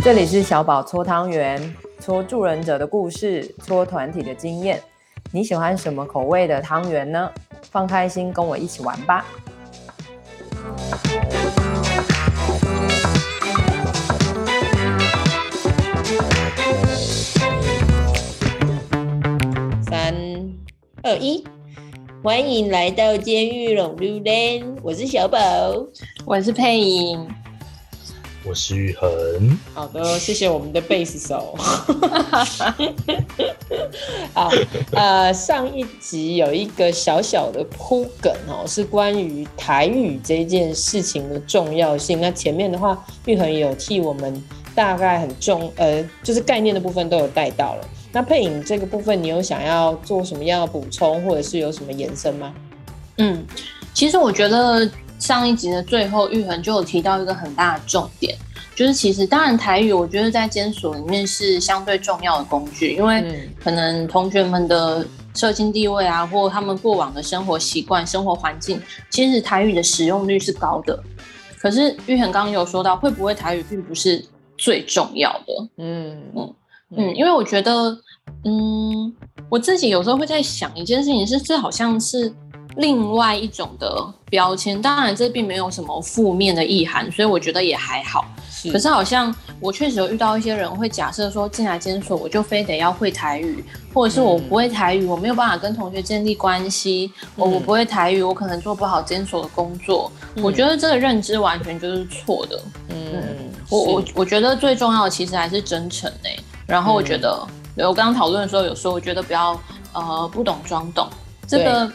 这里是小宝搓汤圆，搓助人者的故事，搓团体的经验。你喜欢什么口味的汤圆呢？放开心，跟我一起玩吧！三二一，欢迎来到监狱龙溜人，我是小宝，我是佩颖。我是玉恒。好的，谢谢我们的贝斯手。好，呃，上一集有一个小小的铺梗哦，是关于台语这件事情的重要性。那前面的话，玉恒有替我们大概很重，呃，就是概念的部分都有带到了。那配影这个部分，你有想要做什么样的补充，或者是有什么延伸吗？嗯，其实我觉得。上一集的最后，玉恒就有提到一个很大的重点，就是其实当然台语，我觉得在监所里面是相对重要的工具，因为可能同学们的社经地位啊，或他们过往的生活习惯、生活环境，其实台语的使用率是高的。可是玉恒刚刚有说到，会不会台语并不是最重要的。嗯嗯嗯，因为我觉得，嗯，我自己有时候会在想一件事情，是这好像是。另外一种的标签，当然这并没有什么负面的意涵，所以我觉得也还好。是，可是好像我确实有遇到一些人会假设说，进来监所我就非得要会台语，或者是我不会台语，我没有办法跟同学建立关系，我、嗯、我不会台语，我可能做不好监所的工作。嗯、我觉得这个认知完全就是错的。嗯，嗯我我我觉得最重要的其实还是真诚诶。然后我觉得，嗯、我刚刚讨论的时候有说，我觉得不要呃不懂装懂这个。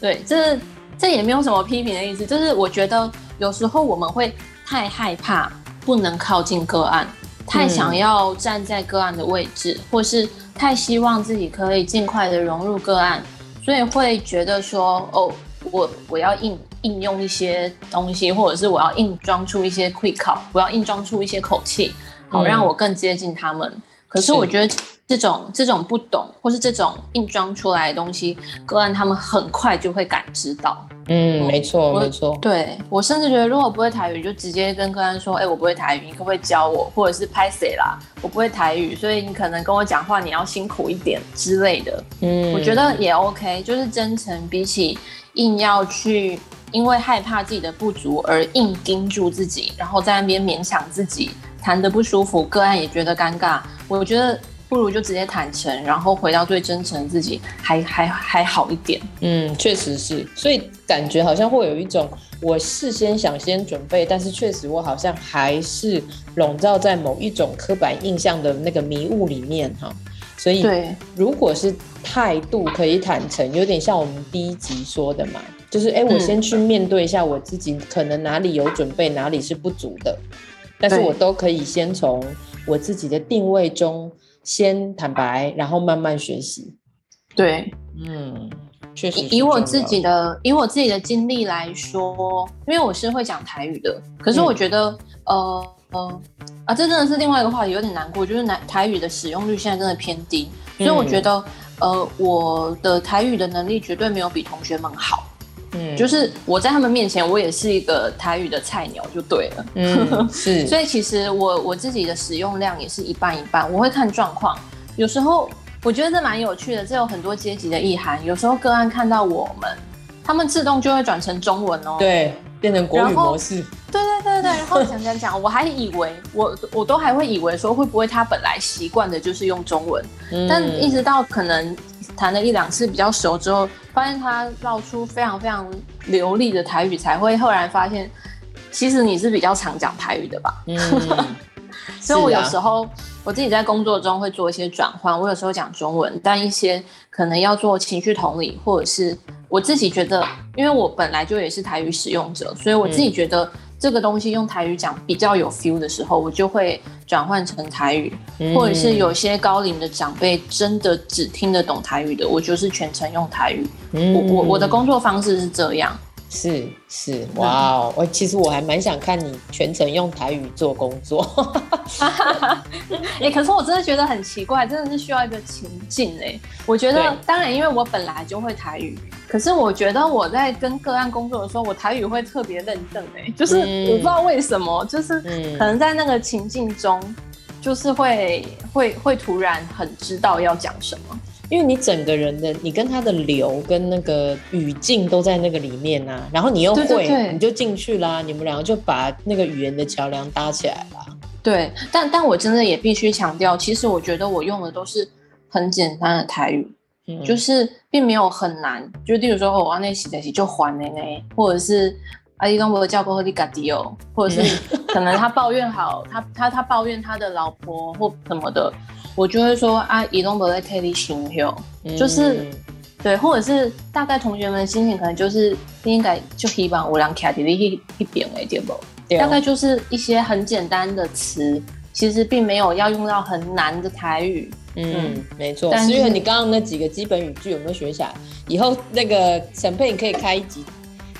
对，这这也没有什么批评的意思，就是我觉得有时候我们会太害怕不能靠近个案，太想要站在个案的位置，嗯、或是太希望自己可以尽快的融入个案，所以会觉得说，哦，我我要应应用一些东西，或者是我要硬装出一些 quick call，我要硬装出一些口气，好让我更接近他们。嗯、可是我觉得。这种这种不懂，或是这种硬装出来的东西，个案他们很快就会感知到。嗯，没错，我没错。对，我甚至觉得，如果不会台语，就直接跟个案说：“哎、欸，我不会台语，你可不可以教我？”或者是拍谁啦，我不会台语，所以你可能跟我讲话，你要辛苦一点之类的。嗯，我觉得也 OK，就是真诚，比起硬要去因为害怕自己的不足而硬盯住自己，然后在那边勉强自己谈的不舒服，个案也觉得尴尬。我觉得。不如就直接坦诚，然后回到最真诚的自己，还还还好一点。嗯，确实是，所以感觉好像会有一种我事先想先准备，但是确实我好像还是笼罩在某一种刻板印象的那个迷雾里面哈。所以，对，如果是态度可以坦诚，有点像我们第一集说的嘛，就是哎，我先去面对一下我自己，可能哪里有准备，哪里是不足的，但是我都可以先从我自己的定位中。先坦白，然后慢慢学习。对，嗯，确实。以我自己的以我自己的经历来说，因为我是会讲台语的，可是我觉得，嗯、呃呃啊，这真的是另外一个话题，有点难过，就是台台语的使用率现在真的偏低，所以我觉得，嗯、呃，我的台语的能力绝对没有比同学们好。嗯，就是我在他们面前，我也是一个台语的菜鸟，就对了。嗯，是。所以其实我我自己的使用量也是一半一半，我会看状况。有时候我觉得这蛮有趣的，这有很多阶级的意涵。有时候个案看到我们，他们自动就会转成中文哦，对，变成国语模式。对对对对，然后讲讲讲，我还以为我我都还会以为说会不会他本来习惯的就是用中文，嗯，但一直到可能。谈了一两次比较熟之后，发现他绕出非常非常流利的台语，才会后来发现，其实你是比较常讲台语的吧？嗯，所以我有时候、啊、我自己在工作中会做一些转换，我有时候讲中文，但一些可能要做情绪同理，或者是我自己觉得，因为我本来就也是台语使用者，所以我自己觉得。嗯这个东西用台语讲比较有 feel 的时候，我就会转换成台语，嗯、或者是有些高龄的长辈真的只听得懂台语的，我就是全程用台语。嗯、我我我的工作方式是这样。是是，哇哦！我其实我还蛮想看你全程用台语做工作。哎，可是我真的觉得很奇怪，真的是需要一个情境哎。我觉得，当然，因为我本来就会台语，可是我觉得我在跟个案工作的时候，我台语会特别认真哎，就是我不知道为什么，就是可能在那个情境中，就是会会会突然很知道要讲什么。因为你整个人的，你跟他的流跟那个语境都在那个里面呐、啊，然后你又会，对对对，你就进去啦，你们两个就把那个语言的桥梁搭起来了。对，但但我真的也必须强调，其实我觉得我用的都是很简单的台语，嗯、就是并没有很难。就例如说，我阿内洗在洗就还呢呢，或者是阿姨跟我叫过后你嘎迪哦，或者是可能他抱怨好，他他他抱怨他的老婆或什么的。我就会说啊，移动不在特地形容，就是对，或者是大概同学们的心情可能就是应该就希望我俩卡迪的一一边哎，对不？大概就是一些很简单的词，其实并没有要用到很难的台语。嗯，嗯没错。但是因为你刚刚那几个基本语句有没有学起来？以后那个沈佩你可以开一集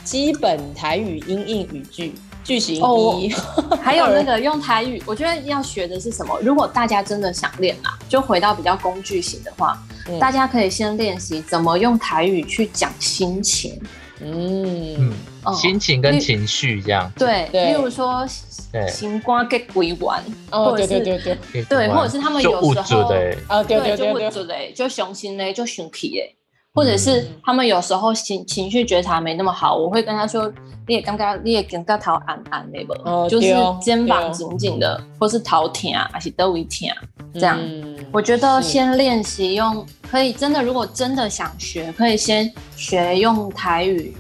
基本台语音译语句。句型一，还有那个用台语，我觉得要学的是什么？如果大家真的想练啊，就回到比较工具型的话，嗯、大家可以先练习怎么用台语去讲心情。嗯，嗯，心情跟情绪这样。对，例如说，心肝给鬼玩，或者是对对。对对，对，或者是他们有时候啊，对对对对，就就伤心嘞，就雄气嘞。或者是他们有时候情情绪觉察没那么好，我会跟他说：“你也刚刚你也跟他头按按那个，就是肩膀紧紧的，或是头疼还是都会疼这样。嗯”我觉得先练习用可以真的，如果真的想学，可以先学用台语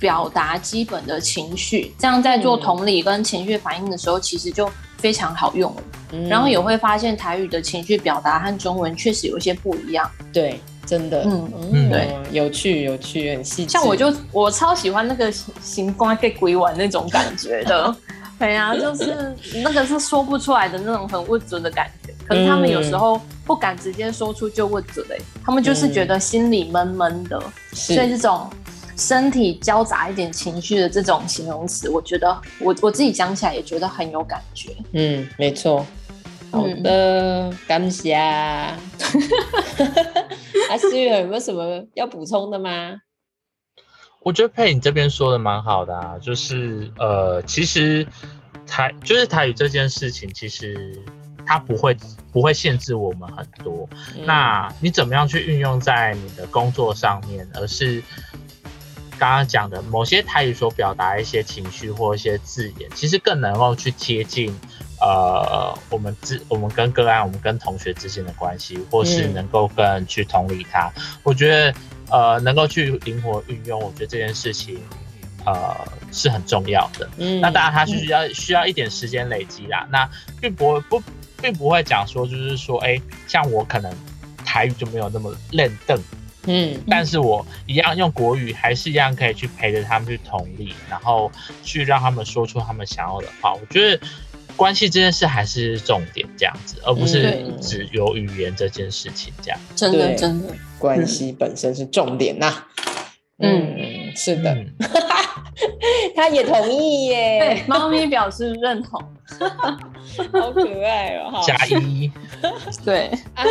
表达基本的情绪，这样在做同理跟情绪反应的时候，其实就非常好用了。嗯、然后也会发现台语的情绪表达和中文确实有一些不一样。对。真的，嗯嗯，对，有趣有趣，很细。像我就我超喜欢那个行光给鬼玩那种感觉 的，对呀、啊，就是那个是说不出来的那种很温存的感觉。可是他们有时候不敢直接说出就温存嘞，他们就是觉得心里闷闷的，嗯、所以这种身体交杂一点情绪的这种形容词，我觉得我我自己讲起来也觉得很有感觉。嗯，没错。好的，嗯、感谢。阿思远有没有什么要补充的吗？我觉得佩你这边说的蛮好的啊，就是呃，其实台就是台语这件事情，其实它不会不会限制我们很多。嗯、那你怎么样去运用在你的工作上面？而是刚刚讲的某些台语所表达一些情绪或一些字眼，其实更能够去贴近。呃，我们之我们跟个案，我们跟同学之间的关系，或是能够跟人去同理他，嗯、我觉得呃，能够去灵活运用，我觉得这件事情呃是很重要的。嗯，那当然它需要需要一点时间累积啦。嗯、那并不会不并不会讲说，就是说，哎、欸，像我可能台语就没有那么认凳，嗯，但是我一样用国语，还是一样可以去陪着他们去同理，然后去让他们说出他们想要的话。我觉得。关系这件事还是重点，这样子，而不是只有语言这件事情这样。真的，真的，关系本身是重点呐。嗯，是的，他也同意耶。对，猫咪表示认同，好可爱哦。加一。对啊，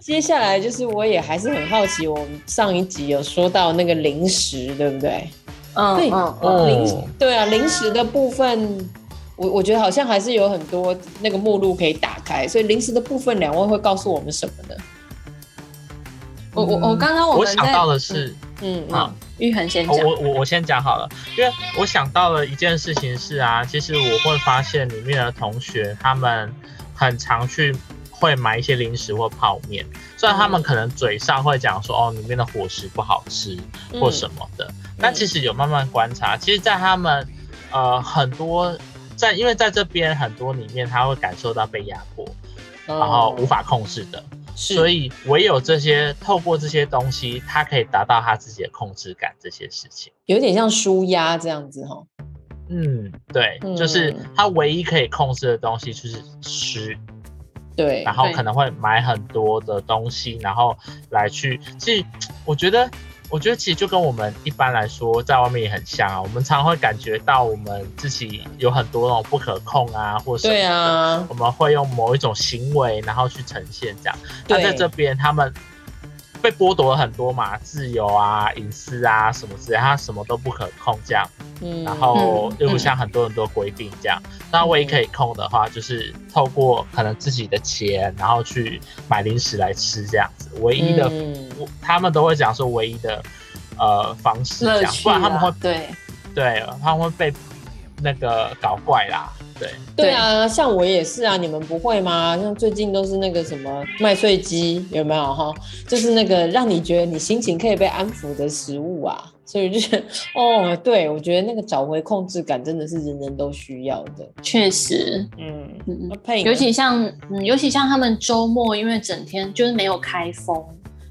接下来就是我也还是很好奇，我们上一集有说到那个零食，对不对？嗯，对，零食，对啊，零食的部分。我我觉得好像还是有很多那个目录可以打开，所以零食的部分，两位会告诉我们什么呢？我我我刚刚我我想到的是，嗯啊，玉恒先讲，我我我先讲好了，因为我想到了一件事情是啊，其实我会发现里面的同学他们很常去会买一些零食或泡面，虽然他们可能嘴上会讲说哦里面的伙食不好吃或什么的，但其实有慢慢观察，其实在他们呃很多。在，因为在这边很多里面，他会感受到被压迫，然后无法控制的，是所以唯有这些透过这些东西，他可以达到他自己的控制感，这些事情有点像舒压这样子哈。嗯，对，嗯、就是他唯一可以控制的东西就是吃，对，然后可能会买很多的东西，然后来去，其实我觉得。我觉得其实就跟我们一般来说在外面也很像啊，我们常常会感觉到我们自己有很多那种不可控啊，或者对啊，我们会用某一种行为然后去呈现这样。那在这边他们被剥夺了很多嘛，自由啊、隐私啊什么之类，他什么都不可控这样。嗯，然后又不像很多很多规定这样，那、嗯、唯一可以控的话，就是透过可能自己的钱，然后去买零食来吃这样子。唯一的，嗯、他们都会讲说唯一的呃方式这样，不然他们会对对，他们会被那个搞怪啦。对。对啊，像我也是啊，你们不会吗？像最近都是那个什么麦穗鸡，有没有哈？就是那个让你觉得你心情可以被安抚的食物啊，所以就是 哦，对，我觉得那个找回控制感真的是人人都需要的，确实，嗯，尤其像嗯，尤其像他们周末，因为整天就是没有开封，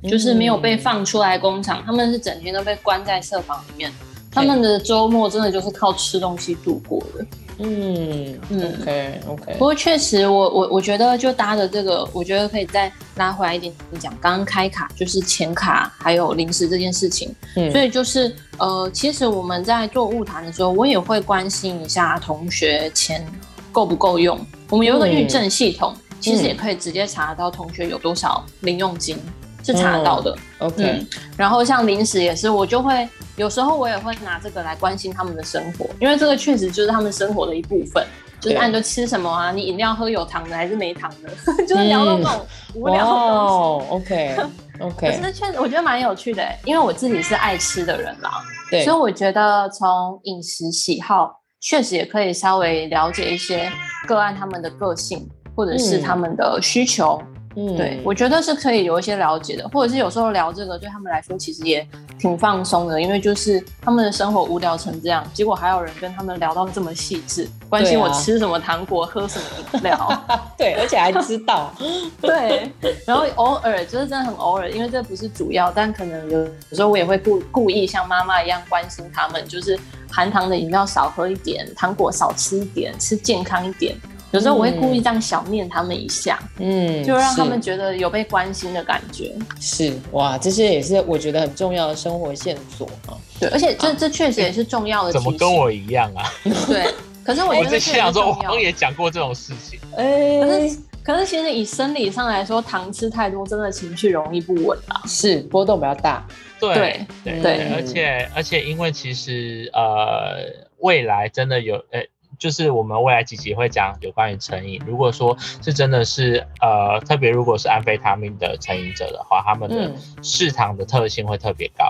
就是没有被放出来工厂，嗯、他们是整天都被关在社房里面，他们的周末真的就是靠吃东西度过的。嗯嗯，OK OK。不过确实我，我我我觉得就搭着这个，我觉得可以再拉回来一点讲。刚刚开卡就是钱卡还有零食这件事情，嗯，所以就是呃，其实我们在做物谈的时候，我也会关心一下同学钱够不够用。我们有一个预证系统，嗯、其实也可以直接查到同学有多少零用金。是查得到的，嗯，OK，嗯。然后像零食也是，我就会有时候我也会拿这个来关心他们的生活，因为这个确实就是他们生活的一部分。就是按着吃什么啊，你饮料喝有糖的还是没糖的，就是聊到那种无聊的东西。哦，OK OK。可是确实我觉得蛮有趣的，因为我自己是爱吃的人啦，对，所以我觉得从饮食喜好确实也可以稍微了解一些个案他们的个性或者是他们的需求。嗯嗯，对，我觉得是可以有一些了解的，或者是有时候聊这个对他们来说其实也挺放松的，因为就是他们的生活无聊成这样，结果还有人跟他们聊到这么细致，关心我吃什么糖果，啊、喝什么饮料，对，而且还知道，对，然后偶尔就是真的很偶尔，因为这不是主要，但可能有有时候我也会故故意像妈妈一样关心他们，就是含糖的饮料少喝一点，糖果少吃一点，吃健康一点。有时候我会故意这样小念他们一下，嗯，就让他们觉得有被关心的感觉。是哇，这些也是我觉得很重要的生活线索啊。对，而且这这确实也是重要的。怎么跟我一样啊？对，可是我觉得这想说，我刚也讲过这种事情。哎，可是可是其实以生理上来说，糖吃太多真的情绪容易不稳啊，是波动比较大。对对对，而且而且因为其实呃，未来真的有呃。就是我们未来几集会讲有关于成瘾。如果说是真的是呃，特别如果是安非他命的成瘾者的话，他们的嗜糖的特性会特别高。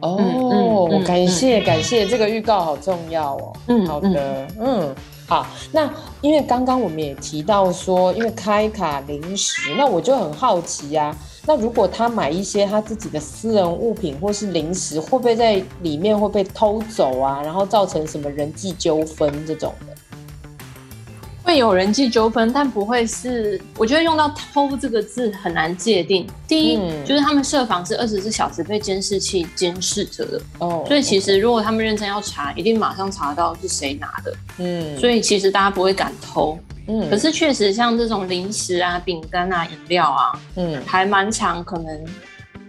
哦，嗯、感谢、嗯、感谢，这个预告好重要哦。嗯，好的，嗯，好。那因为刚刚我们也提到说，因为开卡零食，那我就很好奇呀、啊。那如果他买一些他自己的私人物品或是零食，会不会在里面会被偷走啊？然后造成什么人际纠纷这种的？会有人际纠纷，但不会是。我觉得用到“偷”这个字很难界定。第一，嗯、就是他们设防是二十四小时被监视器监视着的哦，所以其实如果他们认真要查，一定马上查到是谁拿的。嗯，所以其实大家不会敢偷。嗯，可是确实像这种零食啊、饼干啊、饮料啊，嗯，还蛮常，可能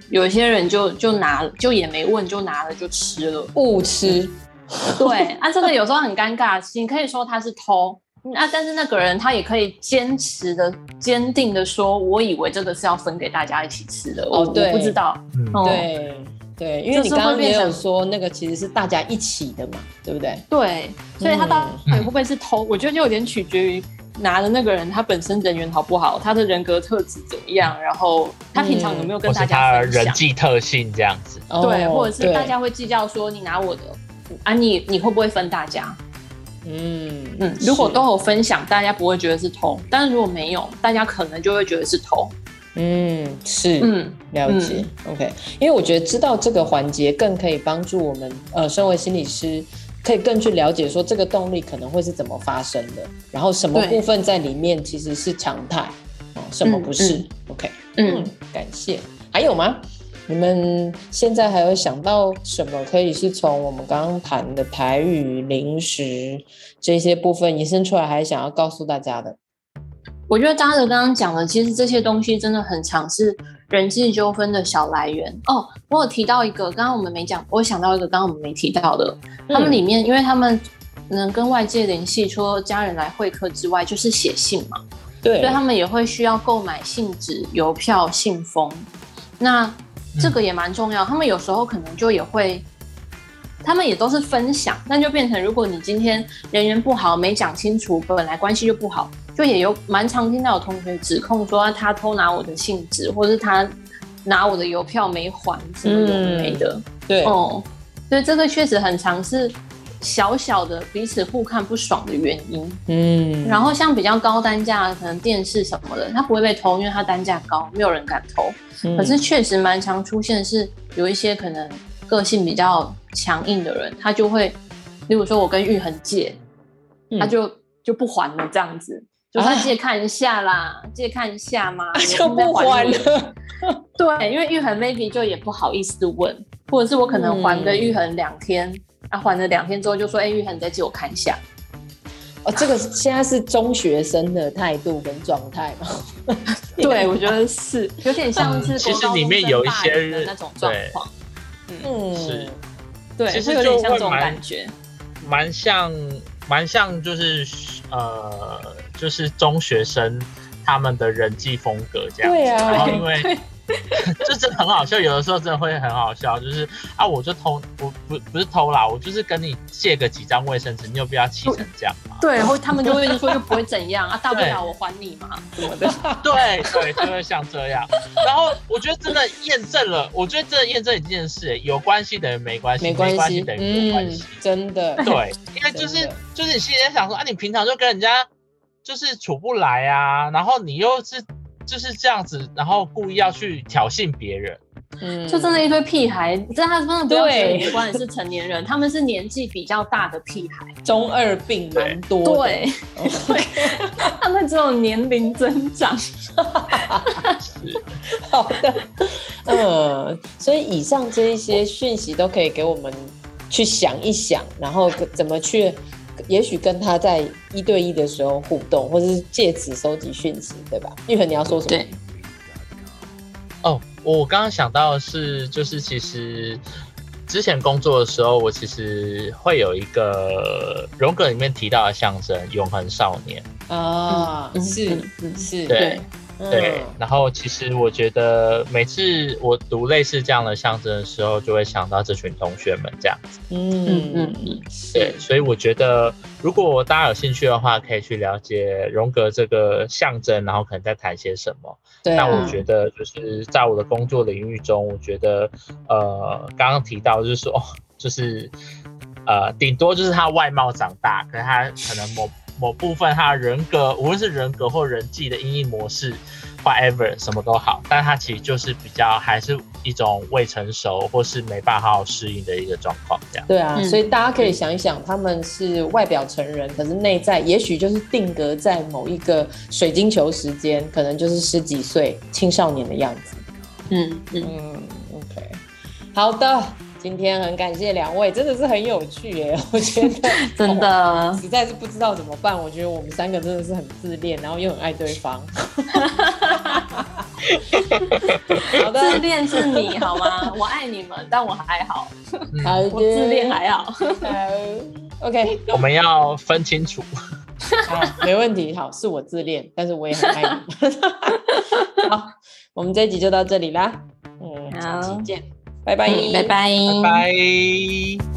有些人就就拿，就也没问，就拿了就吃了，误吃。嗯、对，啊，这个有时候很尴尬，你可以说他是偷，啊，但是那个人他也可以坚持的、坚定的说，我以为这个是要分给大家一起吃的，哦，对，我不知道，对。对，因为你刚刚也有说那个其实是大家一起的嘛，对不对？对，所以他到底会不会是偷？嗯、我觉得就有点取决于拿的那个人他本身人缘好不好，他的人格特质怎么样，然后他平常有没有跟大家分享、嗯、人际特性这样子？对，或者是大家会计较说你拿我的啊你，你你会不会分大家？嗯嗯，如果都有分享，大家不会觉得是偷；但是如果没有，大家可能就会觉得是偷。嗯，是，嗯，了解、嗯、，OK，因为我觉得知道这个环节更可以帮助我们，呃，身为心理师，可以更去了解说这个动力可能会是怎么发生的，然后什么部分在里面其实是常态，哦，什么不是、嗯、，OK，嗯，感谢。还有吗？你们现在还有想到什么可以是从我们刚刚谈的台语、零食这些部分延伸出来，还想要告诉大家的？我觉得扎德刚刚讲的，其实这些东西真的很常是人际纠纷的小来源哦。我有提到一个，刚刚我们没讲，我想到一个，刚刚我们没提到的，嗯、他们里面，因为他们能跟外界联系，除了家人来会客之外，就是写信嘛，对，所以他们也会需要购买信纸、邮票、信封。那这个也蛮重要。他们有时候可能就也会，他们也都是分享，那就变成如果你今天人缘不好，没讲清楚，本来关系就不好，就也有蛮常听到有同学指控说他偷拿我的信纸，或是他拿我的邮票没还，什么有的没的。嗯、对哦，所以这个确实很常是。小小的彼此互看不爽的原因，嗯，然后像比较高单价，可能电视什么的，它不会被偷，因为它单价高，没有人敢偷。嗯、可是确实蛮常出现是有一些可能个性比较强硬的人，他就会，例如说我跟玉恒借，他就就不还了这样子，就他借看一下啦，啊、借看一下嘛，就不还了。对，因为玉恒 maybe 就也不好意思问，或者是我可能还个玉恒两天。嗯啊，还了两天之后就说：“哎、欸，玉恒，你再借我看一下。”哦，这个现在是中学生的态度跟状态吗？对，我觉得是有点像是、嗯、其实里面有一些那种状况。嗯，是，对，其实有点像这种感觉，蛮像，蛮像，就是呃，就是中学生他们的人际风格这样。对啊，然后因为。就真的很好笑，有的时候真的会很好笑，就是啊，我就偷，我不不是偷啦，我就是跟你借个几张卫生纸，你有必要气成这样吗？对，然后他们就会说又不会怎样啊，大不了我还你嘛，什么的。对对，就会像这样。然后我觉得真的验证了，我觉得真的验证一件事，有关系等于没关系，没关系等于有关系，真的。对，因为就是就是你心里在想说啊，你平常就跟人家就是处不来啊，然后你又是。就是这样子，然后故意要去挑衅别人，嗯，就真的一堆屁孩，这他真的不要觉得没关系，是成年人，他们是年纪比较大的屁孩，中二病蛮多的，对，对，他们只有年龄增长，好的，嗯，所以以上这一些讯息都可以给我们去想一想，然后怎么去。也许跟他在一对一的时候互动，或者是借此收集讯息，对吧？玉恒，你要说什么？对。哦，我刚刚想到的是，就是其实之前工作的时候，我其实会有一个荣格里面提到的象征——永恒少年啊，是是，对。对，然后其实我觉得每次我读类似这样的象征的时候，就会想到这群同学们这样子。嗯嗯嗯嗯，对，所以我觉得如果大家有兴趣的话，可以去了解荣格这个象征，然后可能在谈些什么。对啊。那我觉得就是在我的工作领域中，我觉得呃，刚刚提到就是说，就是呃，顶多就是他外貌长大，可是他可能某。某部分他的人格，无论是人格或人际的因应模式，whatever 什么都好，但他其实就是比较还是一种未成熟或是没办法好好适应的一个状况，这样。对啊，所以大家可以想一想，他们是外表成人，可是内在也许就是定格在某一个水晶球时间，可能就是十几岁青少年的样子。嗯嗯，嗯，OK，好的。今天很感谢两位，真的是很有趣耶！我觉得 真的实在是不知道怎么办。我觉得我们三个真的是很自恋，然后又很爱对方。好的，自恋是你好吗？我爱你们，但我还好。好，我自恋还好。好，OK，我们要分清楚。好，没问题。好，是我自恋，但是我也很爱你们。好，我们这一集就到这里啦。嗯，下期见。拜拜，拜拜，拜拜。